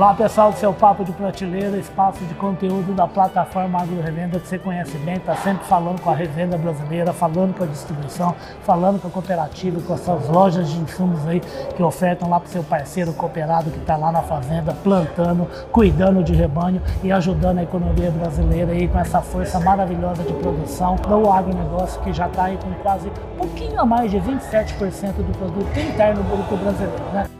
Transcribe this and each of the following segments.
Olá pessoal do seu Papo de Prateleira, espaço de conteúdo da plataforma Agro Revenda que você conhece bem, está sempre falando com a revenda brasileira, falando com a distribuição, falando com a cooperativa, com as suas lojas de insumos aí que ofertam lá para o seu parceiro cooperado que está lá na fazenda, plantando, cuidando de rebanho e ajudando a economia brasileira aí com essa força maravilhosa de produção do agronegócio que já está aí com quase um pouquinho a mais de 27% do produto interno bruto brasileiro, né?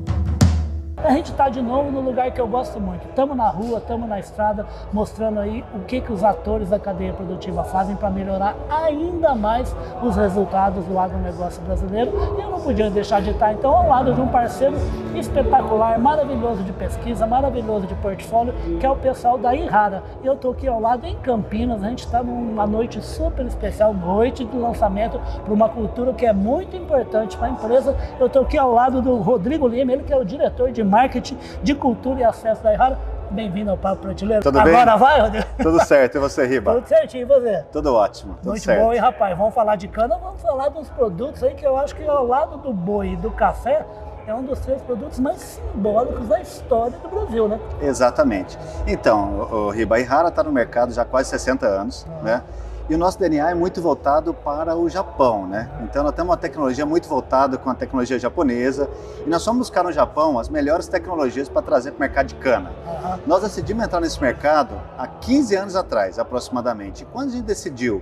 A gente está de novo no lugar que eu gosto muito. Estamos na rua, estamos na estrada, mostrando aí o que, que os atores da cadeia produtiva fazem para melhorar ainda mais os resultados do agronegócio brasileiro. E eu não podia deixar de estar, então, ao lado de um parceiro espetacular, maravilhoso de pesquisa, maravilhoso de portfólio, que é o pessoal da Irrara. Eu estou aqui ao lado em Campinas, a gente está numa noite super especial, noite do lançamento para uma cultura que é muito importante para a empresa. Eu estou aqui ao lado do Rodrigo Lima, ele que é o diretor de marketing de cultura e acesso da Irrara. Bem-vindo ao Papo Prateleiro. Tudo Agora bem? vai, Rodrigo? Tudo certo, e você, Riba? Tudo certinho, e você? Tudo ótimo, tudo Muito certo. bom, e rapaz, vamos falar de cana, vamos falar dos produtos aí que eu acho que ao lado do boi e do café é um dos três produtos mais simbólicos da história do Brasil, né? Exatamente. Então, o, o Riba Ihara está no mercado já há quase 60 anos, Ah. né? E o nosso DNA é muito voltado para o Japão, né? Então, nós temos uma tecnologia muito voltada com a tecnologia japonesa e nós fomos buscar no Japão as melhores tecnologias para trazer para o mercado de cana. Aham. Nós decidimos entrar nesse mercado há 15 anos atrás, aproximadamente. E quando a gente decidiu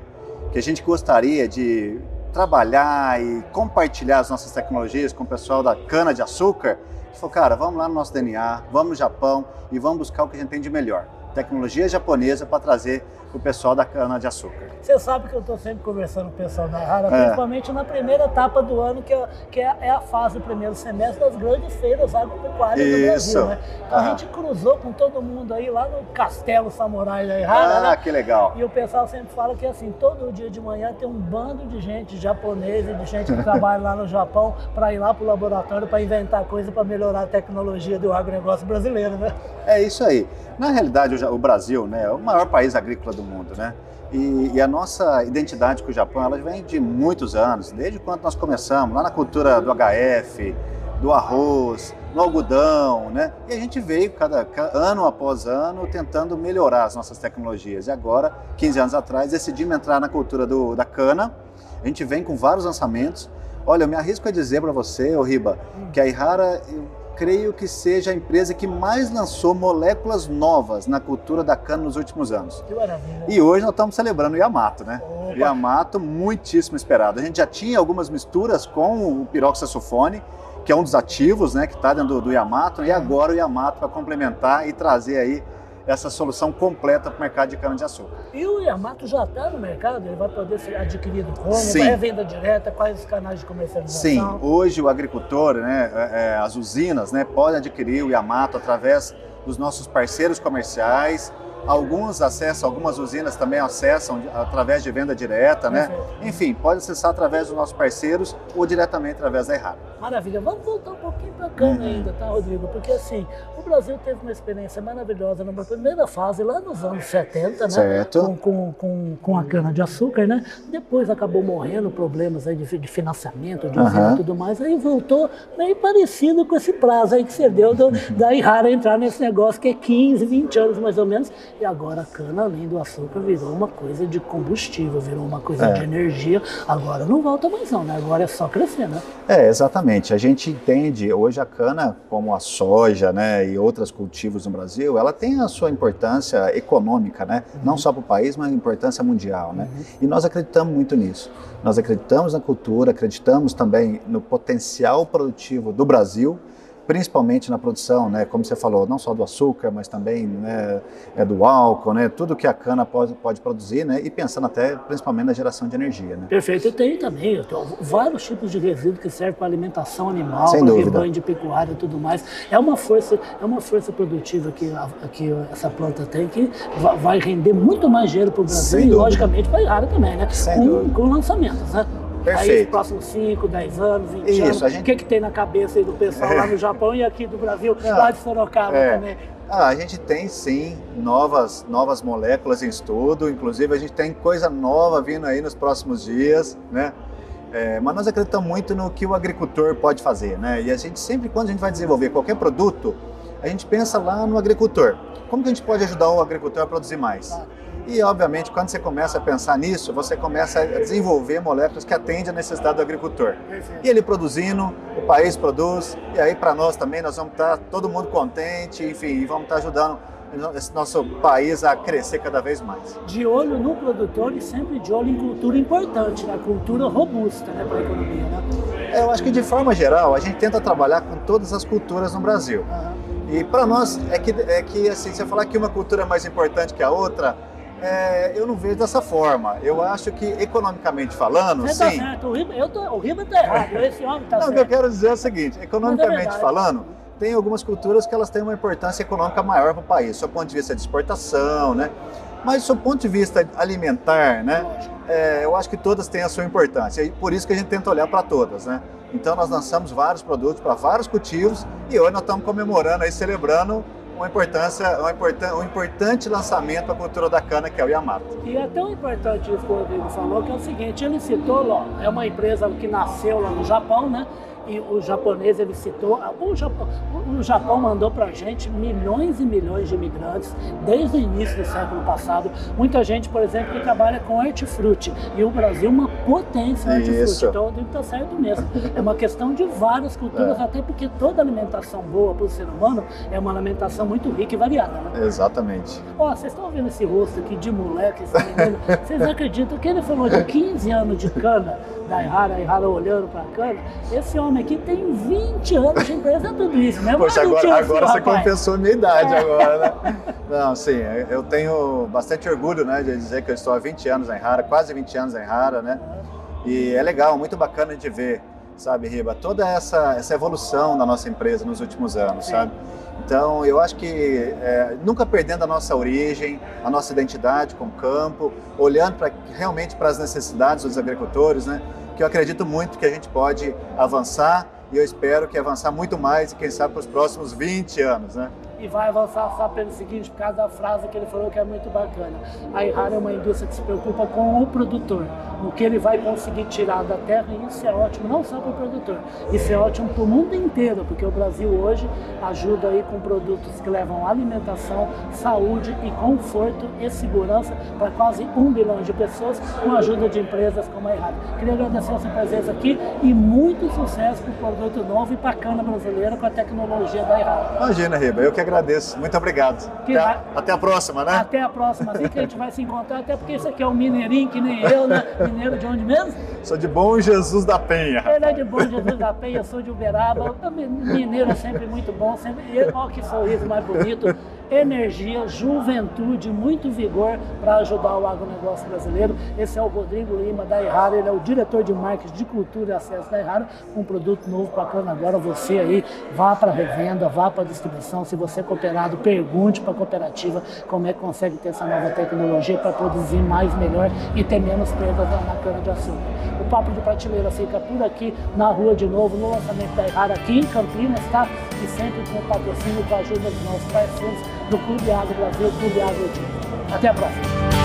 que a gente gostaria de trabalhar e compartilhar as nossas tecnologias com o pessoal da cana de açúcar, a gente falou, cara, vamos lá no nosso DNA, vamos no Japão e vamos buscar o que a gente tem de melhor. Tecnologia japonesa para trazer o pessoal da cana de açúcar. Você sabe que eu estou sempre conversando com o pessoal da Rara, É. principalmente na primeira etapa do ano, que, é, que é, é a fase do primeiro semestre das grandes feiras agropecuárias do Isso. Brasil. Né? Então a gente cruzou com todo mundo aí lá no Castelo Samurai da Rara, Ah, né? que legal. E o pessoal sempre fala que assim, todo dia de manhã tem um bando de gente japonesa de gente que trabalha lá no Japão para ir lá para o laboratório para inventar coisa para melhorar a tecnologia do agronegócio brasileiro, né? É isso aí. Na realidade, o Brasil né, é o maior país agrícola do mundo, né? E, e a nossa identidade com o Japão, ela vem de muitos anos, desde quando nós começamos, lá na cultura do HF, do arroz, no algodão, né? E a gente veio cada, ca- ano após ano tentando melhorar as nossas tecnologias. E agora, 15 anos atrás, decidimos entrar na cultura do, da cana. A gente vem com vários lançamentos. Olha, eu me arrisco a dizer para você, Riba, que a Ihara, eu creio que seja a empresa que mais lançou moléculas novas na cultura da cana nos últimos anos. Que maravilha. E hoje nós estamos celebrando o Yamato, né? Opa. O Yamato, muitíssimo esperado. A gente já tinha algumas misturas com o piroxasulfone, que é um dos ativos, né, que está dentro do, do Yamato, e agora o Yamato para complementar e trazer aí essa solução completa para o mercado de cana-de-açúcar. E o Yamato já está no mercado? Ele vai poder ser adquirido como? Sim. É venda direta? Quais os canais de comercialização? Sim, hoje o agricultor, né, é, é, as usinas, né, podem adquirir o Yamato através dos nossos parceiros comerciais. Alguns acessam, algumas usinas também acessam através de venda direta, né? Perfeito. Enfim, pode acessar através dos nossos parceiros ou diretamente através da Errara. Maravilha. Vamos voltar um pouquinho para cana Uhum. ainda, tá, Rodrigo? Porque assim, o Brasil teve uma experiência maravilhosa numa primeira fase, lá nos anos 70, né? Certo. Com, com, com, com a cana-de-açúcar, né? Depois acabou morrendo problemas aí de, de financiamento, de usina Aham. e tudo mais. Aí voltou meio parecido com esse prazo aí que você deu do, da Irrara entrar nesse negócio que é 15, 20 anos mais ou menos. E agora a cana, além do açúcar, virou uma coisa de combustível, virou uma coisa É. de energia. Agora não volta mais não, né? Agora é só crescer, né? É, exatamente. A gente entende hoje a cana, como a soja, né, e outros cultivos no Brasil, ela tem a sua importância econômica, né, não só para o país, mas importância mundial, né. E nós acreditamos muito nisso. Nós acreditamos na cultura, acreditamos também no potencial produtivo do Brasil, principalmente na produção, né, como você falou, não só do açúcar, mas também né, é do álcool, né, tudo que a cana pode, pode produzir, né, e pensando até principalmente na geração de energia, né. Perfeito, eu tenho também. Eu tenho vários tipos de resíduo que servem para alimentação animal, Sem para rebanho de pecuária e tudo mais. É uma força, é uma força produtiva que, a- que essa planta tem que va- vai render muito mais dinheiro para o Brasil Sem e, dúvida. logicamente, para a área também, né? Com, com lançamentos, né? Aí, Perfeito. próximos 5, 10 anos, 20 Isso, anos, a o gente- que, que tem na cabeça aí do pessoal lá no Japão e aqui do Brasil, lá de Sorocaba É. também? Ah, a gente tem sim novas, novas moléculas em estudo, inclusive a gente tem coisa nova vindo aí nos próximos dias, né? É, mas nós acreditamos muito no que o agricultor pode fazer, né? E a gente sempre, quando a gente vai desenvolver qualquer produto, a gente pensa lá no agricultor. Como que a gente pode ajudar o agricultor a produzir mais? E, obviamente, quando você começa a pensar nisso, você começa a desenvolver moléculas que atendem a necessidade do agricultor. E ele produzindo, o país produz, e aí para nós também nós vamos estar todo mundo contente, enfim, vamos estar ajudando esse nosso país a crescer cada vez mais. De olho no produtor e sempre de olho em cultura importante, na né? cultura robusta né, para a economia. Né? É, eu acho que de forma geral a gente tenta trabalhar com todas as culturas no Brasil. Uhum. E para nós é que, é que assim, você falar que uma cultura é mais importante que a outra, é, eu não vejo dessa forma. Eu acho que, economicamente falando, Você sim. Tá certo. O Riba, eu tô, o Riba tá errado, esse homem tá não, certo. o que eu quero dizer é o seguinte: economicamente é falando, tem algumas culturas que elas têm uma importância econômica maior para o país, do ponto de vista de exportação, né? Mas do ponto de vista alimentar, né? É, eu acho que todas têm a sua importância e por isso que a gente tenta olhar para todas, né? Então nós lançamos vários produtos para vários cultivos e hoje nós estamos comemorando aí, celebrando uma importância, uma importan um importante lançamento para a cultura da cana, que é o Yamato. E é tão importante isso que o Rodrigo falou, que é o seguinte, ele citou, ó, é uma empresa que nasceu lá no Japão, né? E o japonês ele citou, o Japão, o Japão mandou para a gente milhões e milhões de imigrantes desde o início do século passado. Muita gente, por exemplo, que trabalha com hortifruti e o Brasil é uma potência hortifruti. Então está certo mesmo. É uma questão de várias culturas, é. até porque toda alimentação boa para o ser humano é uma alimentação muito rica e variada. Né? Exatamente. Ó, vocês estão vendo esse rosto aqui de moleque, esse menino? Vocês acreditam que ele falou de 15 anos de cana? Da Ihara, a Ihara olhando para a câmera, esse homem aqui tem 20 anos de empresa, tudo isso, né? Poxa, agora, agora você rapaz. compensou a minha idade é. agora, né? Não, sim, eu tenho bastante orgulho, né, de dizer que eu estou há 20 anos na Ihara, quase 20 anos na Ihara, né? E é legal, muito bacana de ver, sabe, Riba, toda essa, essa evolução da nossa empresa nos últimos anos, sabe? Então, eu acho que é, nunca perdendo a nossa origem, a nossa identidade com o campo, olhando pra, realmente para as necessidades dos agricultores, né? que eu acredito muito que a gente pode avançar e eu espero que avançar muito mais e quem sabe para os próximos 20 anos, né? E vai avançar só pelo seguinte, por causa da frase que ele falou que é muito bacana. A Ihara é uma indústria que se preocupa com o produtor, o que ele vai conseguir tirar da terra, e isso é ótimo não só para o produtor, isso é ótimo para o mundo inteiro, porque o Brasil hoje ajuda aí com produtos que levam alimentação, saúde e conforto e segurança para quase um bilhão de pessoas, com a ajuda de empresas como a Ihara. Queria agradecer a sua presença aqui e muito sucesso para o produto novo e para a cana brasileira com a tecnologia da Ihara. Imagina, Riba, eu que. Muito obrigado. Até, vai... até, a próxima, né? Até a próxima. Assim que a gente vai se encontrar, até porque esse aqui é um mineirinho que nem eu, né? Mineiro de onde mesmo? Sou de Bom Jesus da Penha. Ele é de Bom Jesus da Penha, eu sou de Uberaba. Mineiro é sempre muito bom. Sempre... Olha que sorriso mais bonito energia, juventude, muito vigor para ajudar o agronegócio brasileiro. Esse é o Rodrigo Lima da Errara, ele é o diretor de marketing de cultura e acesso da Errara, um produto novo bacana. Agora você aí vá para revenda, vá para distribuição. Se você é cooperado, pergunte para a cooperativa como é que consegue ter essa nova tecnologia para produzir mais, melhor e ter menos perdas na cana de açúcar. O Papo de Prateleira fica por aqui na rua de novo, no lançamento da Errara aqui em Campinas, tá? E sempre com o patrocínio com a ajuda dos nossos parceiros do Clube Agro Brasil, Clube Agro Até a próxima.